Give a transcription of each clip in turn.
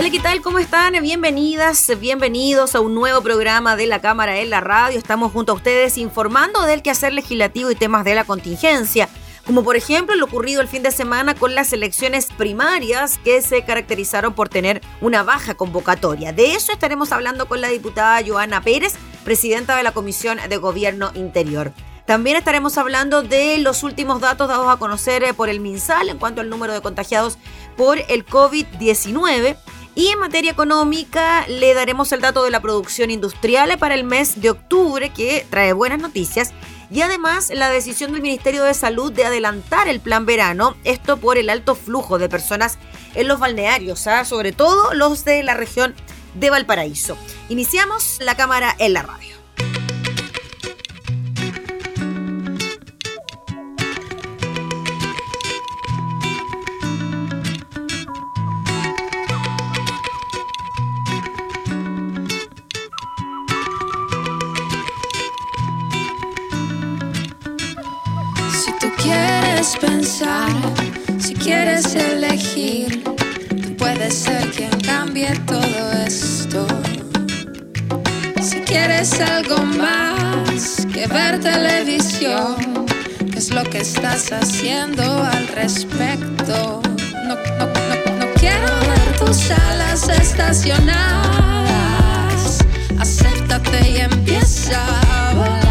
Hola, ¿qué tal? ¿Cómo están? Bienvenidas, bienvenidos a un nuevo programa de la Cámara en la Radio. Estamos junto a ustedes informando del quehacer legislativo y temas de la contingencia, como por ejemplo lo ocurrido el fin de semana con las elecciones primarias que se caracterizaron por tener una baja convocatoria. De eso estaremos hablando con la diputada Joana Pérez, presidenta de la Comisión de Gobierno Interior. También estaremos hablando de los últimos datos dados a conocer por el MinSal en cuanto al número de contagiados por el COVID-19 y en materia económica le daremos el dato de la producción industrial para el mes de octubre que trae buenas noticias. Y además la decisión del Ministerio de Salud de adelantar el plan verano, esto por el alto flujo de personas en los balnearios, ¿ah? sobre todo los de la región de Valparaíso. Iniciamos la cámara en la radio. Que ver televisión, ¿qué es lo que estás haciendo al respecto? No, no, no, no quiero ver tus alas estacionadas. Acéptate y empieza a volar.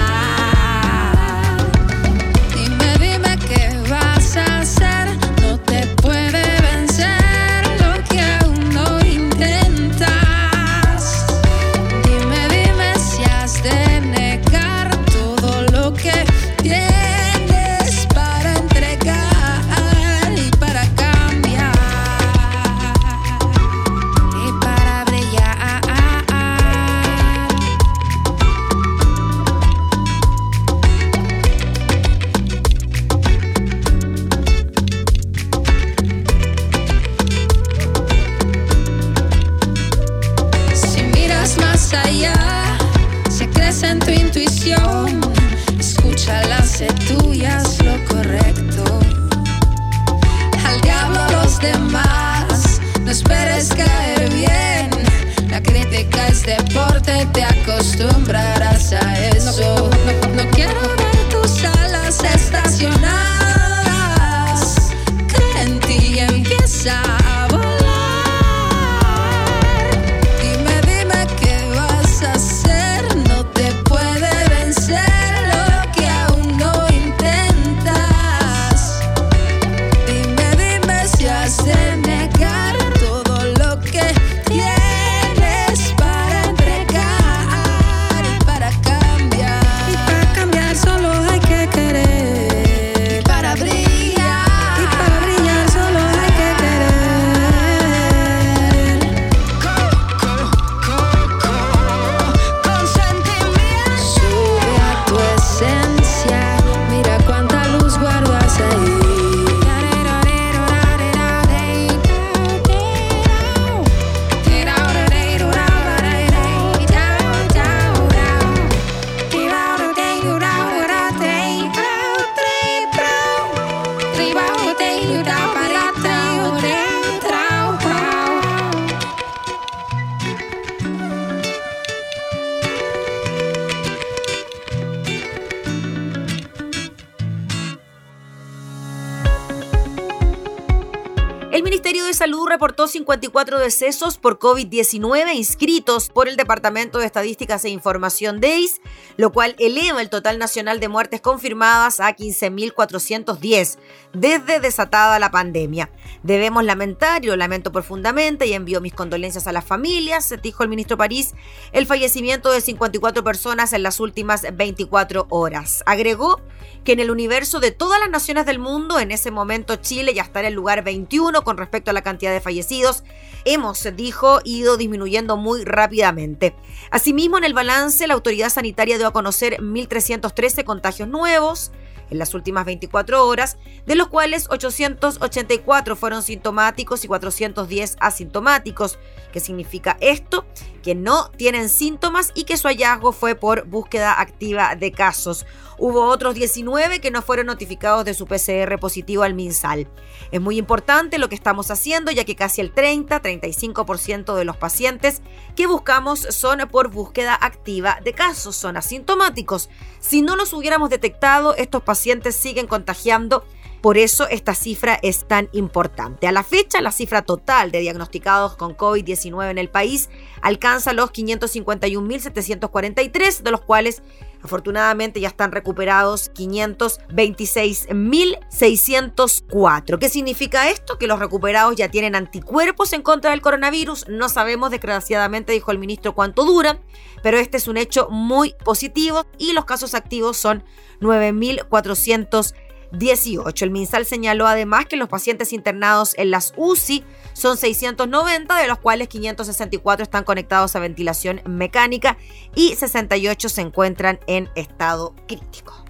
54 decesos por COVID-19 inscritos por el Departamento de Estadísticas e Información DEIS, lo cual eleva el total nacional de muertes confirmadas a 15.410 desde desatada la pandemia. Debemos lamentar, y lo lamento profundamente, y envío mis condolencias a las familias, dijo el ministro París, el fallecimiento de 54 personas en las últimas 24 horas. Agregó que en el universo de todas las naciones del mundo, en ese momento Chile ya está en el lugar 21 con respecto a la cantidad de fallecidos hemos, dijo, ido disminuyendo muy rápidamente. Asimismo, en el balance, la autoridad sanitaria dio a conocer 1.313 contagios nuevos, en las últimas 24 horas, de los cuales 884 fueron sintomáticos y 410 asintomáticos. ¿Qué significa esto? Que no tienen síntomas y que su hallazgo fue por búsqueda activa de casos. Hubo otros 19 que no fueron notificados de su PCR positivo al MinSal. Es muy importante lo que estamos haciendo ya que casi el 30-35% de los pacientes que buscamos son por búsqueda activa de casos, son asintomáticos. Si no los hubiéramos detectado, estos pacientes siguen contagiando por eso esta cifra es tan importante. A la fecha, la cifra total de diagnosticados con COVID-19 en el país alcanza los 551.743, de los cuales Afortunadamente ya están recuperados 526.604. ¿Qué significa esto? Que los recuperados ya tienen anticuerpos en contra del coronavirus. No sabemos, desgraciadamente, dijo el ministro, cuánto duran, pero este es un hecho muy positivo y los casos activos son 9.400 18. El MinSal señaló además que los pacientes internados en las UCI son 690, de los cuales 564 están conectados a ventilación mecánica y 68 se encuentran en estado crítico.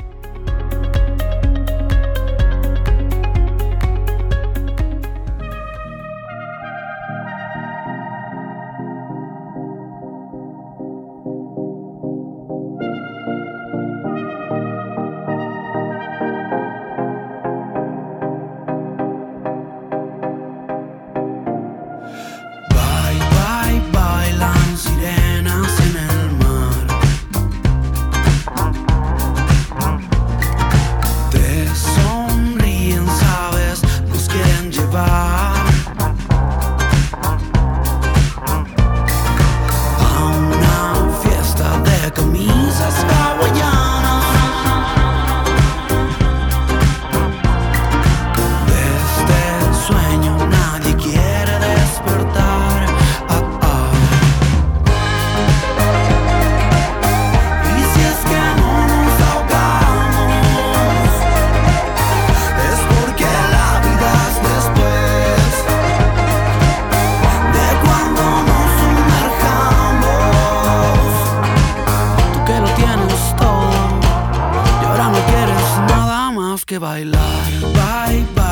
que bailar. Bye.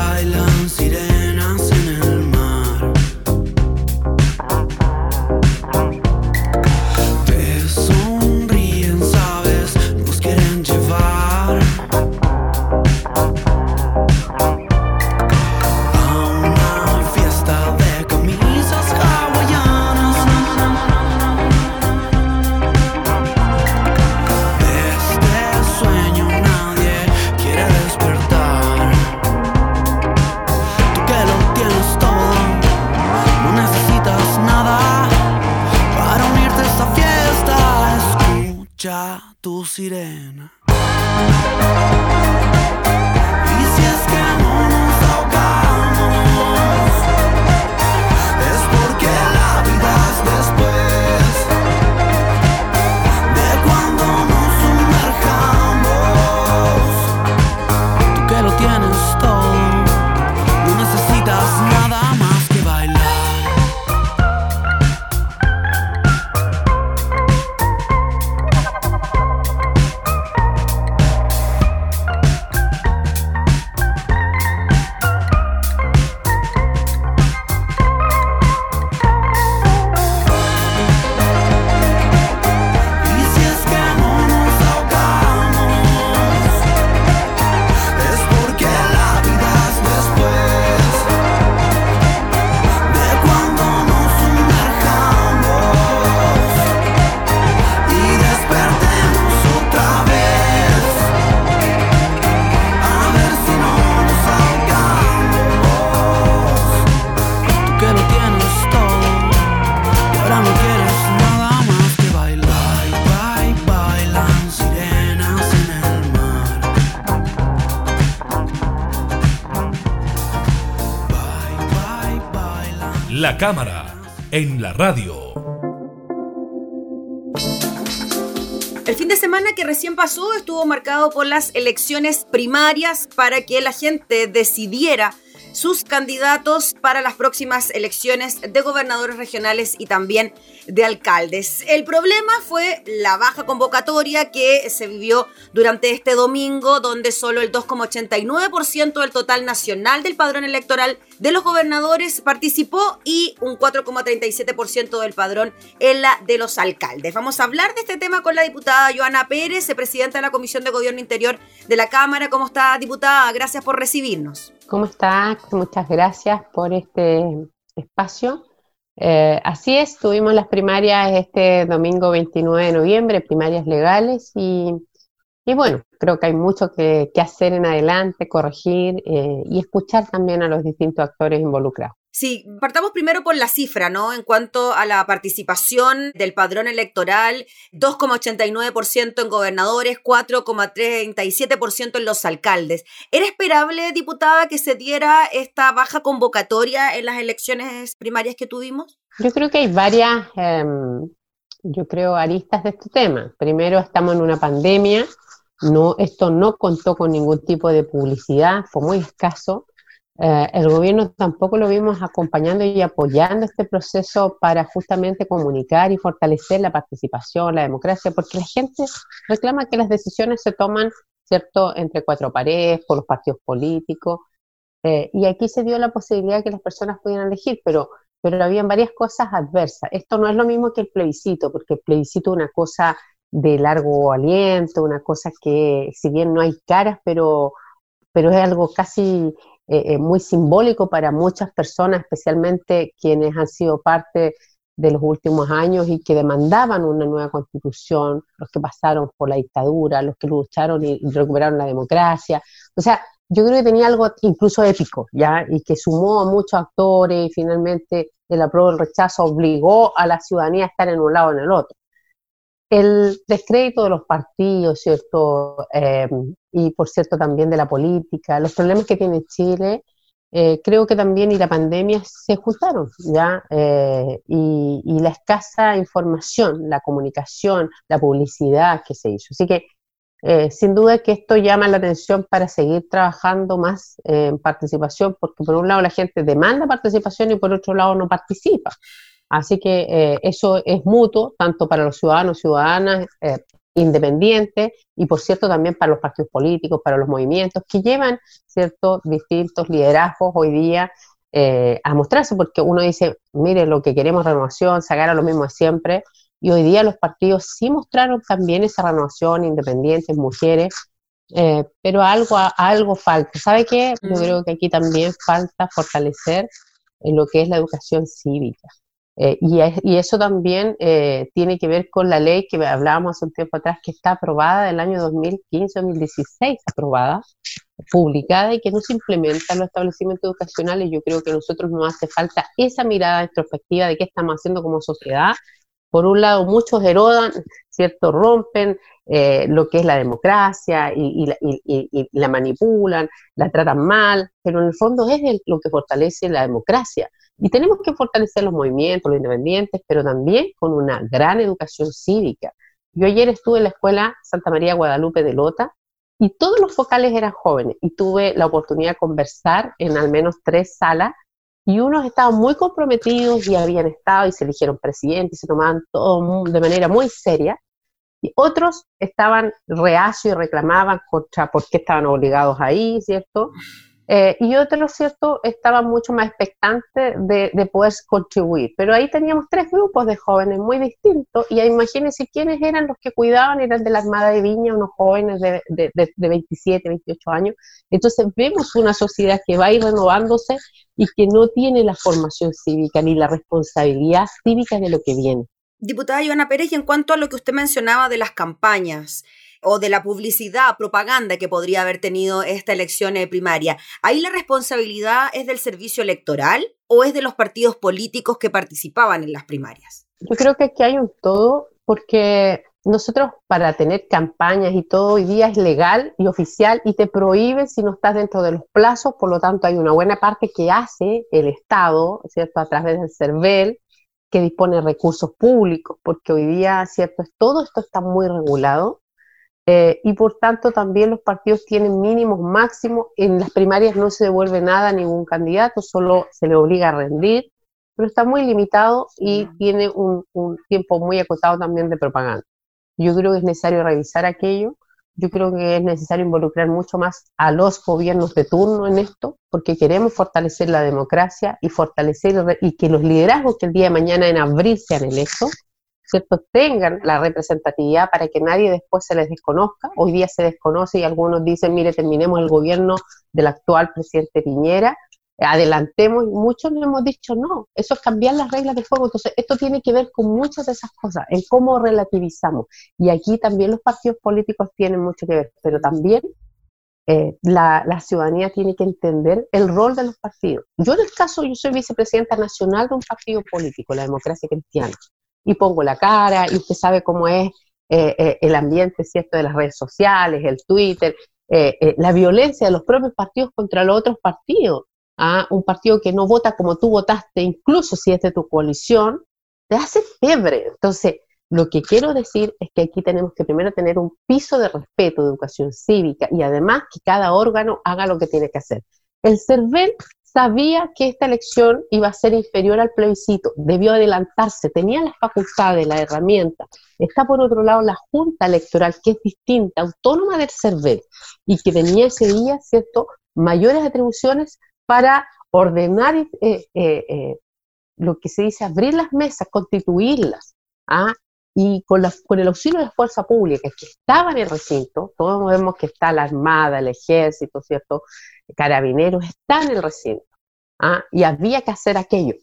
Cámara, en la radio. El fin de semana que recién pasó estuvo marcado por las elecciones primarias para que la gente decidiera sus candidatos para las próximas elecciones de gobernadores regionales y también de alcaldes. El problema fue la baja convocatoria que se vivió durante este domingo, donde solo el 2,89% del total nacional del padrón electoral de los gobernadores participó y un 4,37% del padrón en la de los alcaldes. Vamos a hablar de este tema con la diputada Joana Pérez, presidenta de la Comisión de Gobierno Interior de la Cámara. ¿Cómo está, diputada? Gracias por recibirnos. ¿Cómo está? Muchas gracias por este espacio. Eh, así es, tuvimos las primarias este domingo 29 de noviembre, primarias legales, y, bueno, creo que hay mucho que, hacer en adelante, corregir eh, y escuchar también a los distintos actores involucrados. Sí, partamos primero por la cifra, ¿no? En cuanto a la participación del padrón electoral, 2,89% en gobernadores, 4,37% en los alcaldes. ¿Era esperable, diputada, que se diera esta baja convocatoria en las elecciones primarias que tuvimos? Yo creo que hay varias, em, yo creo, aristas de este tema. Primero, estamos en una pandemia, no, esto no contó con ningún tipo de publicidad, fue muy escaso. Eh, el gobierno tampoco lo vimos acompañando y apoyando este proceso para justamente comunicar y fortalecer la participación, la democracia, porque la gente reclama que las decisiones se toman, ¿cierto?, entre cuatro paredes, por los partidos políticos, eh, y aquí se dio la posibilidad de que las personas pudieran elegir, pero, pero habían varias cosas adversas. Esto no es lo mismo que el plebiscito, porque el plebiscito es una cosa de largo aliento, una cosa que, si bien no hay caras, pero, pero es algo casi eh, eh, muy simbólico para muchas personas, especialmente quienes han sido parte de los últimos años y que demandaban una nueva constitución, los que pasaron por la dictadura, los que lucharon y recuperaron la democracia. O sea, yo creo que tenía algo incluso épico, ¿ya? Y que sumó a muchos actores y finalmente el apruebo el rechazo obligó a la ciudadanía a estar en un lado o en el otro el descrédito de los partidos, ¿cierto? Eh, y por cierto también de la política, los problemas que tiene Chile, eh, creo que también y la pandemia se juntaron, ¿ya? Eh, y, la escasa información, la comunicación, la publicidad que se hizo. Así que sin duda que esto llama la atención para seguir trabajando más en participación, porque por un lado la gente demanda participación y por otro lado no participa. Así que eh, eso es mutuo, tanto para los ciudadanos, ciudadanas eh, independientes y, por cierto, también para los partidos políticos, para los movimientos que llevan ciertos distintos liderazgos hoy día eh, a mostrarse, porque uno dice, mire, lo que queremos renovación, sacar a lo mismo de siempre, y hoy día los partidos sí mostraron también esa renovación, independientes, mujeres, pero algo, algo falta. ¿Sabe qué? Yo creo que aquí también falta fortalecer en lo que es la educación cívica. Eh, y, eso también eh, tiene que ver con la ley que hablábamos hace un tiempo atrás, que está aprobada del año 2015-2016, aprobada, publicada y que no se implementa en los establecimientos educacionales. Yo creo que a nosotros nos hace falta esa mirada introspectiva de qué estamos haciendo como sociedad. Por un lado, muchos erodan, ¿cierto? Rompen eh, lo que es la democracia y, la manipulan, la tratan mal, pero en el fondo es lo que fortalece la democracia y tenemos que fortalecer los movimientos, los independientes, pero también con una gran educación cívica. Yo ayer estuve en la escuela Santa María Guadalupe de Lota y todos los focales eran jóvenes y tuve la oportunidad de conversar en al menos tres salas y unos estaban muy comprometidos y habían estado y se eligieron presidente y se tomaban todo de manera muy seria y otros estaban reacios y reclamaban contra por qué estaban obligados ahí, ¿cierto? Eh, y otro, ¿cierto?, estaba mucho más expectante de, de, poder contribuir. Pero ahí teníamos tres grupos de jóvenes muy distintos y imagínense quiénes eran los que cuidaban, eran de la Armada de Viña, unos jóvenes de, de, de 27, 28 años. Entonces vemos una sociedad que va a ir renovándose y que no tiene la formación cívica ni la responsabilidad cívica de lo que viene. Diputada Joana Pérez, y en cuanto a lo que usted mencionaba de las campañas, o de la publicidad, propaganda que podría haber tenido esta elección eh, primaria. ¿Ahí la responsabilidad es del servicio electoral o es de los partidos políticos que participaban en las primarias? Yo creo que aquí hay un todo porque nosotros para tener campañas y todo hoy día es legal y oficial y te prohíbe si no estás dentro de los plazos, por lo tanto hay una buena parte que hace el Estado, ¿cierto? A través del CERVEL, que dispone de recursos públicos, porque hoy día, ¿cierto? Todo esto está muy regulado eh, y por tanto también los partidos tienen mínimos máximos. En las primarias no se devuelve nada a ningún candidato, solo se le obliga a rendir, pero está muy limitado y tiene un, tiempo muy acotado también de propaganda. Yo creo que es necesario revisar aquello. Yo creo que es necesario involucrar mucho más a los gobiernos de turno en esto, porque queremos fortalecer la democracia y fortalecer y que los liderazgos que el día de mañana en abril sean electos ¿cierto? tengan la representatividad para que nadie después se les desconozca. Hoy día se desconoce y algunos dicen, mire, terminemos el gobierno del actual presidente Piñera, adelantemos, y muchos le hemos dicho no, eso es cambiar las reglas del juego. Entonces, esto tiene que ver con muchas de esas cosas, en cómo relativizamos. Y aquí también los partidos políticos tienen mucho que ver, pero también eh, la, la, ciudadanía tiene que entender el rol de los partidos. Yo en el caso, yo soy vicepresidenta nacional de un partido político, la democracia cristiana y pongo la cara y usted sabe cómo es eh, eh, el ambiente, ¿cierto?, de las redes sociales, el Twitter, eh, la violencia de los propios partidos contra los otros partidos. ¿ah? Un partido que no vota como tú votaste, incluso si es de tu coalición, te hace fiebre. Entonces, lo que quiero decir es que aquí tenemos que primero tener un piso de respeto, de educación cívica y además que cada órgano haga lo que tiene que hacer. El CERVEL sabía que esta elección iba a ser inferior al plebiscito, debió adelantarse, tenía las facultades, la herramienta. Está por otro lado la Junta Electoral, que es distinta, autónoma del CERVEL, y que tenía ese día, ¿cierto?, mayores atribuciones para ordenar eh, eh, eh, lo que se dice abrir las mesas, constituirlas, ¿ah? Y con, con, el auxilio de la fuerza pública que estaba en el recinto, todos vemos que está la Armada, el Ejército, ¿cierto? Carabineros, está en el recinto. ¿ah? Y había que hacer aquello.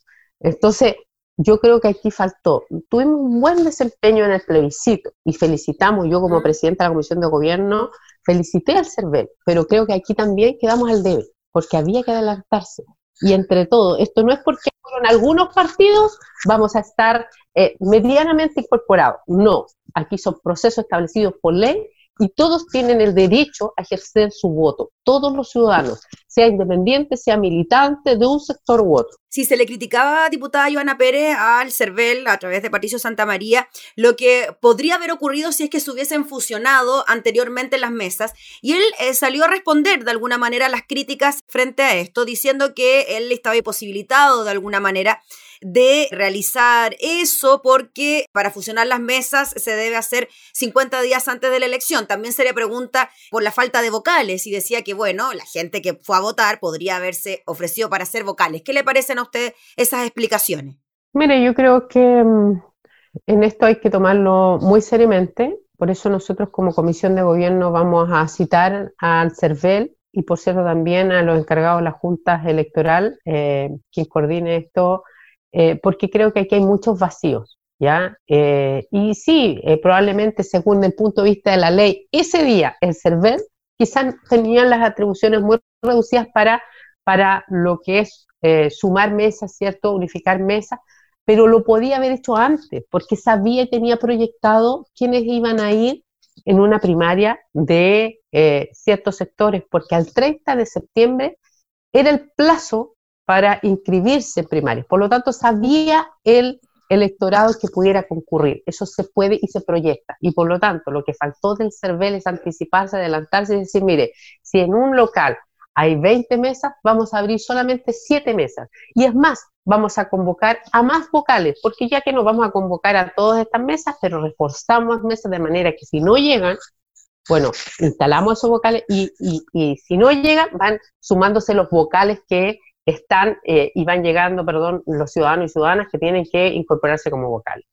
Entonces, yo creo que aquí faltó. Tuvimos un buen desempeño en el plebiscito y felicitamos, yo como presidenta de la Comisión de Gobierno, felicité al CERVEL, pero creo que aquí también quedamos al debe, porque había que adelantarse. Y entre todo, esto no es porque en algunos partidos vamos a estar eh, medianamente incorporados. No, aquí son procesos establecidos por ley y todos tienen el derecho a ejercer su voto, todos los ciudadanos, sea independiente, sea militante de un sector u otro. Si se le criticaba, diputada Joana Pérez, al CERVEL a través de Patricio Santa María, lo que podría haber ocurrido si es que se hubiesen fusionado anteriormente las mesas, y él eh, salió a responder de alguna manera las críticas frente a esto, diciendo que él estaba imposibilitado de alguna manera de realizar eso porque para fusionar las mesas se debe hacer 50 días antes de la elección. También se le pregunta por la falta de vocales y decía que, bueno, la gente que fue a votar podría haberse ofrecido para ser vocales. ¿Qué le parecen a usted esas explicaciones? Mire, yo creo que mm, en esto hay que tomarlo muy seriamente. Por eso nosotros como Comisión de Gobierno vamos a citar al CERVEL y por cierto también a los encargados de la Junta Electoral, eh, quien coordine esto eh, porque creo que aquí hay muchos vacíos, ¿ya? Eh, y sí, eh, probablemente según el punto de vista de la ley, ese día el CERVEL quizás tenían las atribuciones muy reducidas para, para lo que es sumar mesas, ¿cierto? Unificar mesas, pero lo podía haber hecho antes, porque sabía y tenía proyectado quiénes iban a ir en una primaria de ciertos sectores, porque al 30 de septiembre era el plazo para inscribirse en primarias. Por lo tanto, sabía el electorado que pudiera concurrir. Eso se puede y se proyecta. Y por lo tanto, lo que faltó del CERVEL es anticiparse, adelantarse y decir, mire, si en un local hay 20 mesas, vamos a abrir solamente 7 mesas. Y es más, vamos a convocar a más vocales, porque ya que nos vamos a convocar a todas estas mesas, pero reforzamos mesas de manera que si no llegan, bueno, instalamos esos vocales y, y, y si no llegan, van sumándose los vocales que están eh, y van llegando, perdón, los ciudadanos y ciudadanas que tienen que incorporarse como vocal.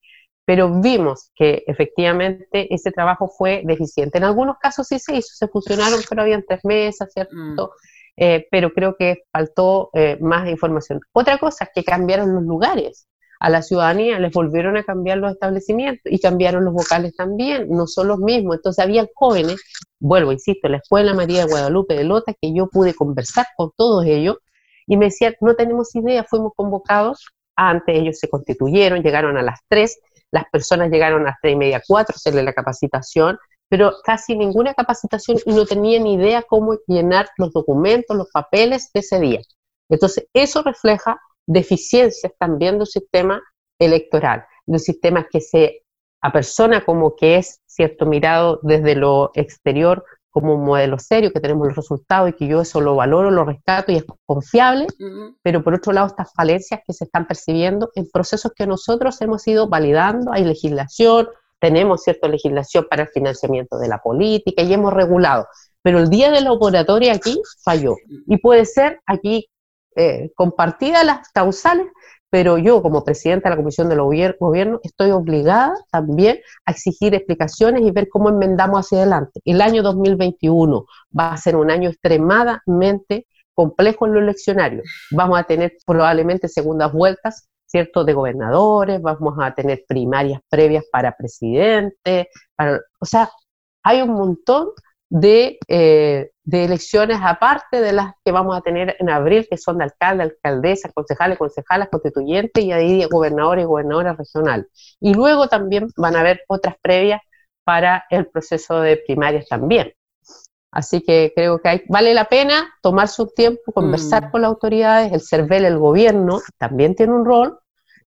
Pero vimos que efectivamente ese trabajo fue deficiente. En algunos casos sí se hizo, se fusionaron, pero habían tres mesas, ¿cierto? Mm. Eh, pero creo que faltó eh, más información. Otra cosa es que cambiaron los lugares. A la ciudadanía les volvieron a cambiar los establecimientos y cambiaron los vocales también, no son los mismos. Entonces había jóvenes, vuelvo, insisto, la Escuela María de Guadalupe de Lota, que yo pude conversar con todos ellos, y me decían, no tenemos idea, fuimos convocados, antes ellos se constituyeron, llegaron a las 3, las personas llegaron a 3 y media, 4, hacerle la capacitación, pero casi ninguna capacitación y no tenían idea cómo llenar los documentos, los papeles de ese día. Entonces, eso refleja deficiencias también del sistema electoral, de un sistema que se a persona como que es, ¿cierto?, mirado desde lo exterior como un modelo serio, que tenemos los resultados y que yo eso lo valoro, lo rescato y es confiable, pero por otro lado estas falencias que se están percibiendo en procesos que nosotros hemos ido validando, hay legislación, tenemos cierta legislación para el financiamiento de la política y hemos regulado, pero el día de la operatoria aquí falló. Y puede ser aquí eh, compartidas las causales, pero yo como presidenta de la Comisión del Gobierno estoy obligada también a exigir explicaciones y ver cómo enmendamos hacia adelante. El año 2021 va a ser un año extremadamente complejo en lo eleccionario. Vamos a tener probablemente segundas vueltas, ¿cierto?, de gobernadores, vamos a tener primarias previas para presidente, o sea, hay un montón de, eh, de, elecciones aparte de las que vamos a tener en abril, que son de alcalde, alcaldesa, concejales, concejalas, constituyentes y ahí gobernadores y gobernadoras regionales. Y luego también van a haber otras previas para el proceso de primarias también. Así que creo que hay, vale la pena tomar su tiempo, conversar mm. con las autoridades, el CERVEL, el gobierno, también tiene un rol,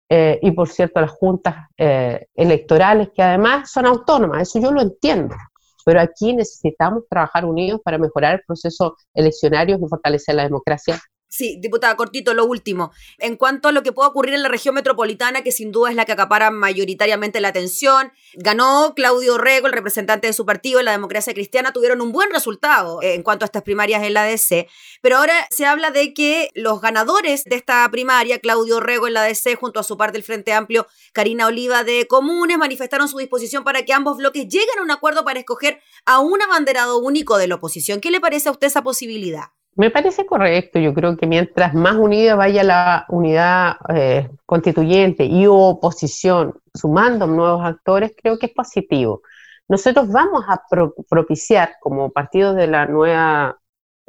eh, y por cierto las juntas eh, electorales que además son autónomas, eso yo lo entiendo, pero aquí necesitamos trabajar unidos para mejorar el proceso eleccionario y fortalecer la democracia Sí, diputada, cortito, lo último. En cuanto a lo que puede ocurrir en la región metropolitana, que sin duda es la que acapara mayoritariamente la atención, ganó Claudio Rego, el representante de su partido en la democracia cristiana, tuvieron un buen resultado en cuanto a estas primarias en la DC, pero ahora se habla de que los ganadores de esta primaria, Claudio Rego en la DC, junto a su parte del Frente Amplio, Karina Oliva de Comunes, manifestaron su disposición para que ambos bloques lleguen a un acuerdo para escoger a un abanderado único de la oposición. ¿Qué le parece a usted esa posibilidad? Me parece correcto, yo creo que mientras más unida vaya la unidad eh, constituyente y oposición sumando nuevos actores, creo que es positivo. Nosotros vamos a propiciar como partidos de la nueva,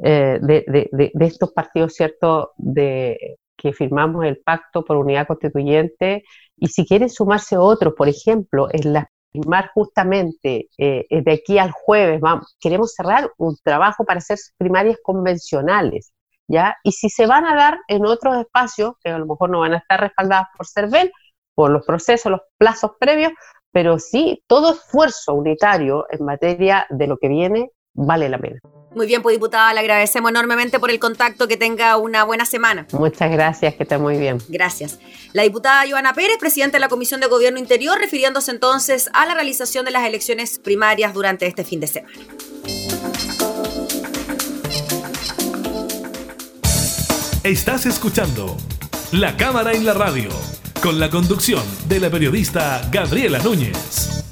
eh, de, estos partidos, ¿cierto?, de, que firmamos el pacto por unidad constituyente, y si quieren sumarse otros, por ejemplo, en las más justamente eh, de aquí al jueves, vamos, queremos cerrar un trabajo para hacer primarias convencionales, ¿ya? Y si se van a dar en otros espacios, que a lo mejor no van a estar respaldadas por CERVEL, por los procesos, los plazos previos, pero sí, todo esfuerzo unitario en materia de lo que viene vale la pena. Muy bien, pues diputada, le agradecemos enormemente por el contacto, que tenga una buena semana. Muchas gracias, que esté muy bien. Gracias. La diputada Joana Pérez, presidenta de la Comisión de Gobierno Interior, refiriéndose entonces a la realización de las elecciones primarias durante este fin de semana. Estás escuchando La Cámara en la Radio, con la conducción de la periodista Gabriela Núñez.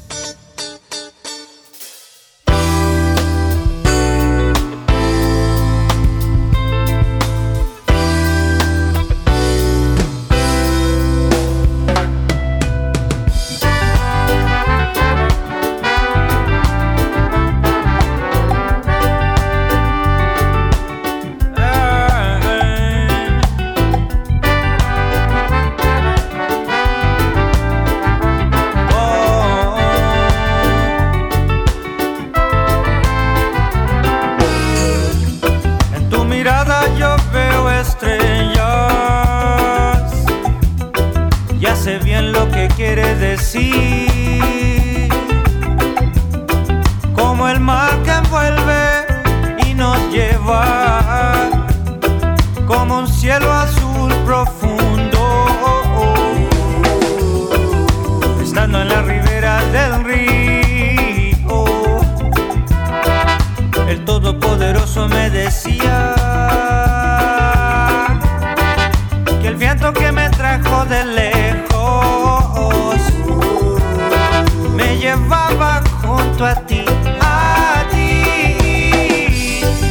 a ti, a ti,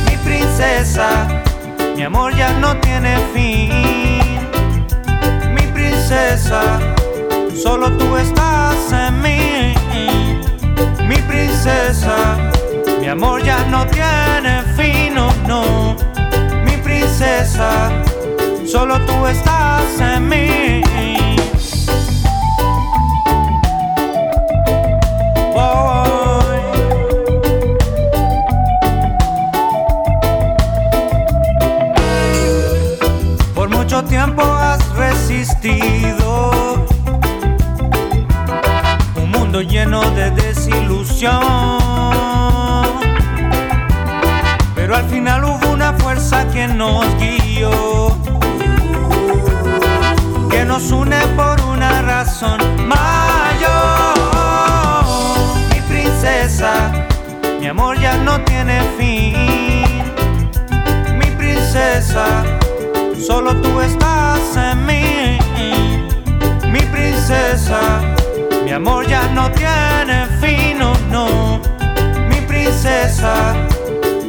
mi princesa, mi amor ya no tiene fin, mi princesa, solo tú estás en mí, mi princesa, mi amor ya no tiene fin, no, no, mi princesa, solo tú estás en mí. tiempo has resistido. Un mundo lleno de desilusión. Pero al final hubo una fuerza que nos guió. Que nos une por una razón mayor. Mi princesa, mi amor ya no tiene fin. Mi princesa solo tú estás en mí. Mi princesa mi amor ya no tiene fin, no, no. Mi princesa,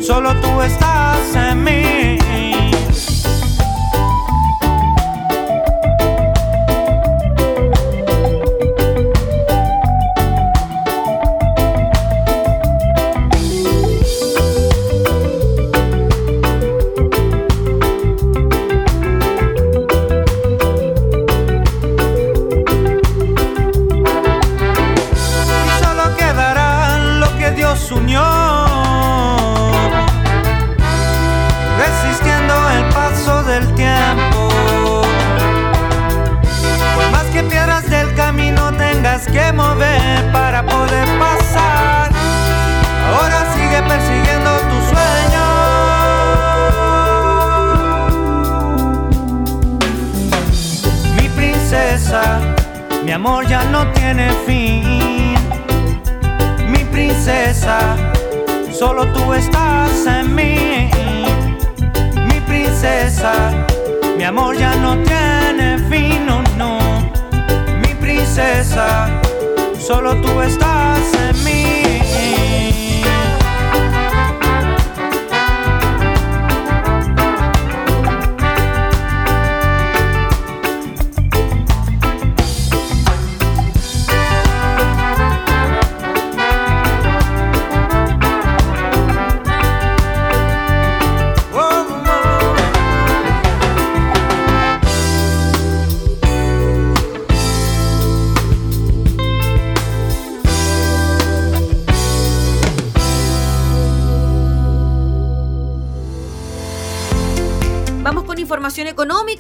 solo tú estás en mí. Estás en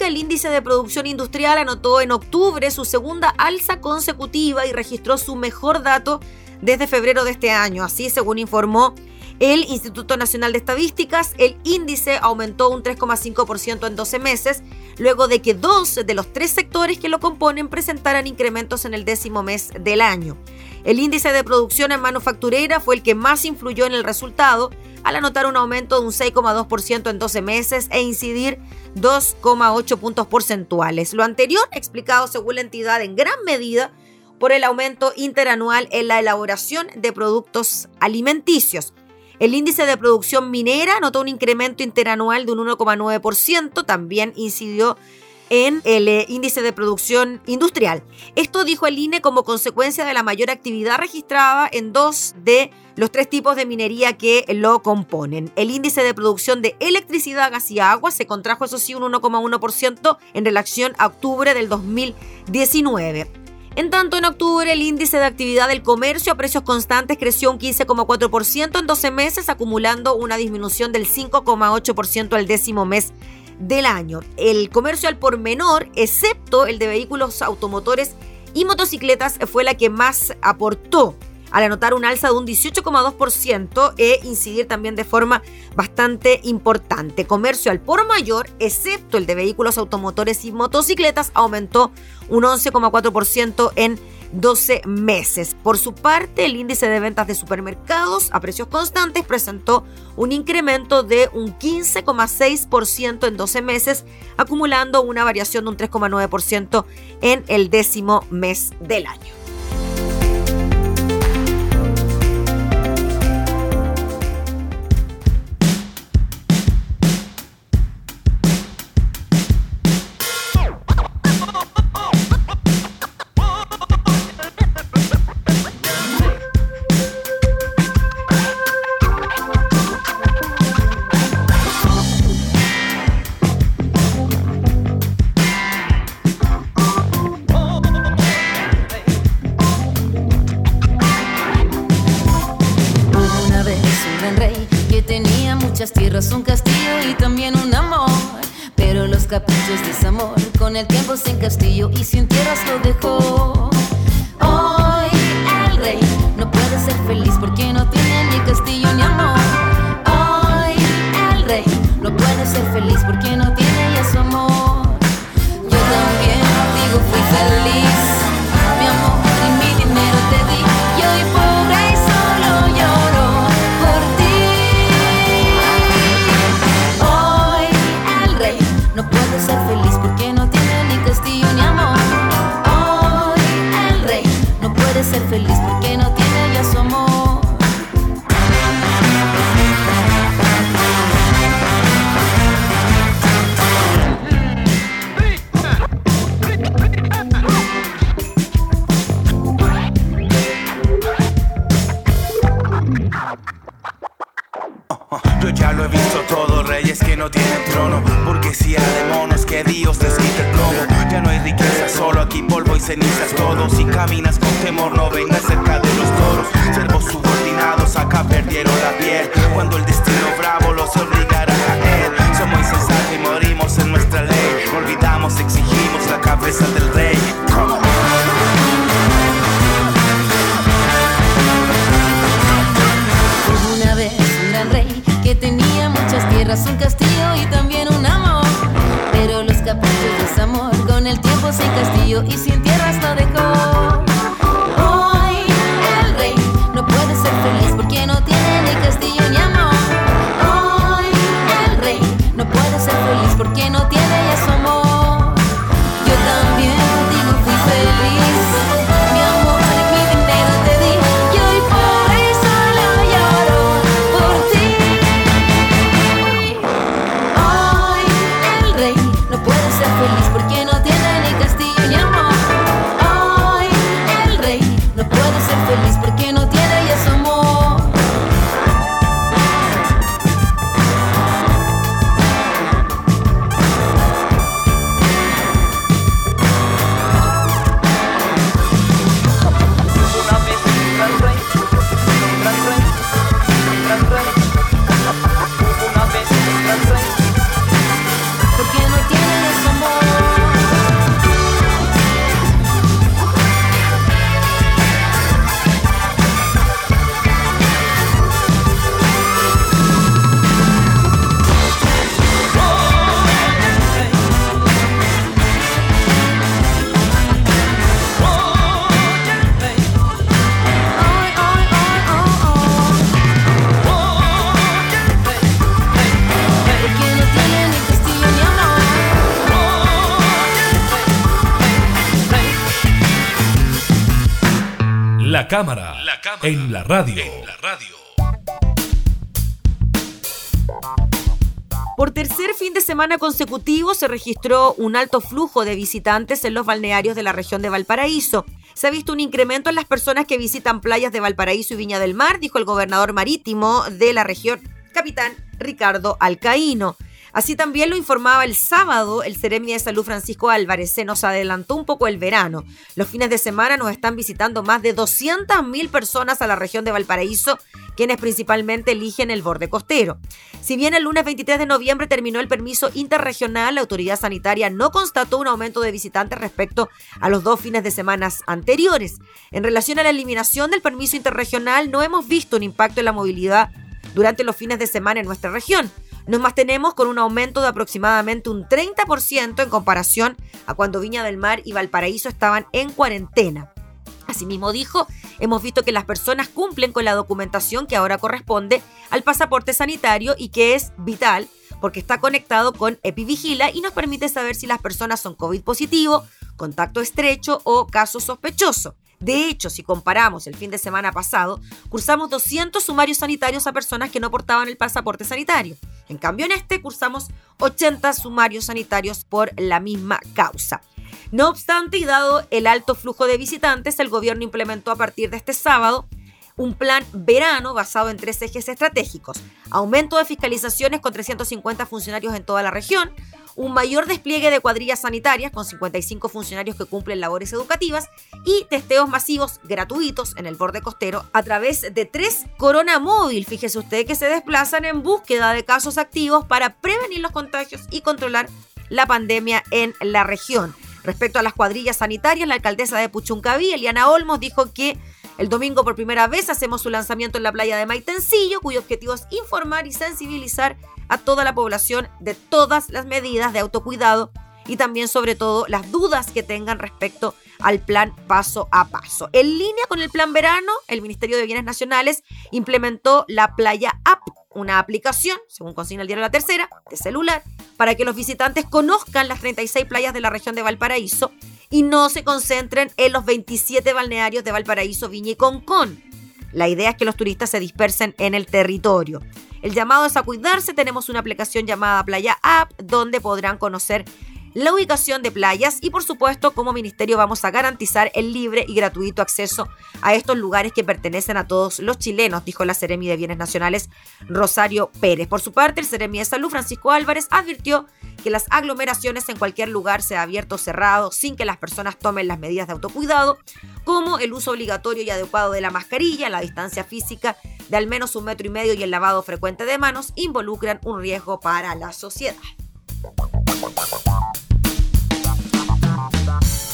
el índice de producción industrial anotó en octubre su segunda alza consecutiva y registró su mejor dato desde febrero de este año. Así, según informó el Instituto Nacional de Estadísticas, el índice aumentó un 3,5% en 12 meses, luego de que dos de los tres sectores que lo componen presentaran incrementos en el décimo mes del año. El índice de producción en manufacturera fue el que más influyó en el resultado, al anotar un aumento de un 6,2% en 12 meses e incidir 2,8 puntos porcentuales. Lo anterior explicado según la entidad en gran medida por el aumento interanual en la elaboración de productos alimenticios. El índice de producción minera notó un incremento interanual de un 1,9%, también incidió en el eh, índice de producción industrial. Esto dijo el INE como consecuencia de la mayor actividad registrada en dos de los tres tipos de minería que lo componen. El índice de producción de electricidad, gas y agua se contrajo, eso sí, un 1,1% en relación a octubre del 2019. En tanto, en octubre el índice de actividad del comercio a precios constantes creció un 15,4% en 12 meses, acumulando una disminución del 5,8% al décimo mes del año. El comercio al por menor, excepto el de vehículos automotores y motocicletas, fue la que más aportó al anotar un alza de un 18,2% e incidir también de forma bastante importante. Comercio al por mayor, excepto el de vehículos automotores y motocicletas, aumentó un 11,4% en 12 meses. Por su parte, el índice de ventas de supermercados a precios constantes presentó un incremento de un 15,6% en 12 meses, acumulando una variación de un 3,9% en el décimo mes del año. Y cenizas todo. Si caminas con temor, no vengas cerca de los toros. Servos subordinados acá perdieron la piel. Cuando el destino bravo los obligará a caer. Somos insensatos y morimos en nuestra ley. Olvidamos, exigimos la cabeza del rey. Una vez un rey que tenía muchas tierras, un castillo y también un amor. Pero los caprichos de amor con el tiempo sin castillo y sin La cámara, en la radio. Por tercer fin de semana consecutivo se registró un alto flujo de visitantes en los balnearios de la región de Valparaíso. Se ha visto un incremento en las personas que visitan playas de Valparaíso y Viña del Mar, dijo el gobernador marítimo de la región, capitán Ricardo Alcaíno. Así también lo informaba el sábado el Ceremi de Salud Francisco Álvarez. Se nos adelantó un poco el verano. Los fines de semana nos están visitando más de 200.000 personas a la región de Valparaíso, quienes principalmente eligen el borde costero. Si bien el lunes 23 de noviembre terminó el permiso interregional, la autoridad sanitaria no constató un aumento de visitantes respecto a los dos fines de semana anteriores. En relación a la eliminación del permiso interregional, no hemos visto un impacto en la movilidad durante los fines de semana en nuestra región. Nos mantenemos con un aumento de aproximadamente un 30% en comparación a cuando Viña del Mar y Valparaíso estaban en cuarentena. Asimismo dijo, hemos visto que las personas cumplen con la documentación que ahora corresponde al pasaporte sanitario y que es vital porque está conectado con Epivigila y nos permite saber si las personas son COVID positivo, contacto estrecho o caso sospechoso. De hecho, si comparamos el fin de semana pasado, cursamos 200 sumarios sanitarios a personas que no portaban el pasaporte sanitario. En cambio, en este cursamos 80 sumarios sanitarios por la misma causa. No obstante, y dado el alto flujo de visitantes, el gobierno implementó a partir de este sábado un plan verano basado en tres ejes estratégicos. Aumento de fiscalizaciones con 350 funcionarios en toda la región, un mayor despliegue de cuadrillas sanitarias con 55 funcionarios que cumplen labores educativas y testeos masivos gratuitos en el borde costero a través de tres Corona Móvil, fíjese usted, que se desplazan en búsqueda de casos activos para prevenir los contagios y controlar la pandemia en la región. Respecto a las cuadrillas sanitarias, la alcaldesa de Puchuncaví, Eliana Olmos, dijo que el domingo por primera vez hacemos su lanzamiento en la playa de Maitencillo, cuyo objetivo es informar y sensibilizar a toda la población de todas las medidas de autocuidado y también sobre todo las dudas que tengan respecto al plan paso a paso. En línea con el plan verano, el Ministerio de Bienes Nacionales implementó la Playa App, una aplicación, según consigna el diario La Tercera, de celular, para que los visitantes conozcan las 36 playas de la región de Valparaíso y no se concentren en los 27 balnearios de Valparaíso, Viña y Concón. La idea es que los turistas se dispersen en el territorio. El llamado es a cuidarse. Tenemos una aplicación llamada Playa App donde podrán conocer la ubicación de playas y por supuesto como ministerio vamos a garantizar el libre y gratuito acceso a estos lugares que pertenecen a todos los chilenos, dijo la Seremi de Bienes Nacionales Rosario Pérez. Por su parte, el Seremi de Salud Francisco Álvarez advirtió que las aglomeraciones en cualquier lugar, sea abierto o cerrado, sin que las personas tomen las medidas de autocuidado, como el uso obligatorio y adecuado de la mascarilla, la distancia física de al menos un metro y medio y el lavado frecuente de manos, involucran un riesgo para la sociedad. Bye.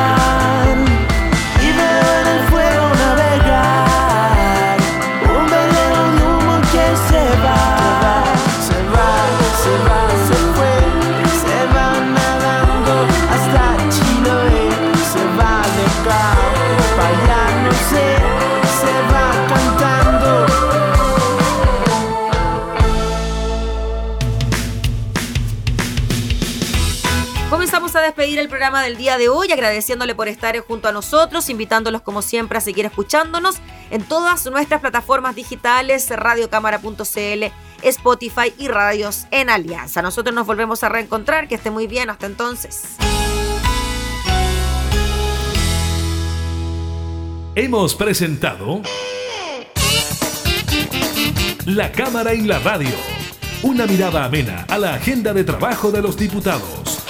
El del día de hoy, agradeciéndole por estar junto a nosotros, invitándolos como siempre a seguir escuchándonos en todas nuestras plataformas digitales, radiocámara.cl, Spotify y radios en Alianza. Nosotros nos volvemos a reencontrar, que esté muy bien, hasta entonces. Hemos presentado La Cámara y la Radio, una mirada amena a la agenda de trabajo de los diputados.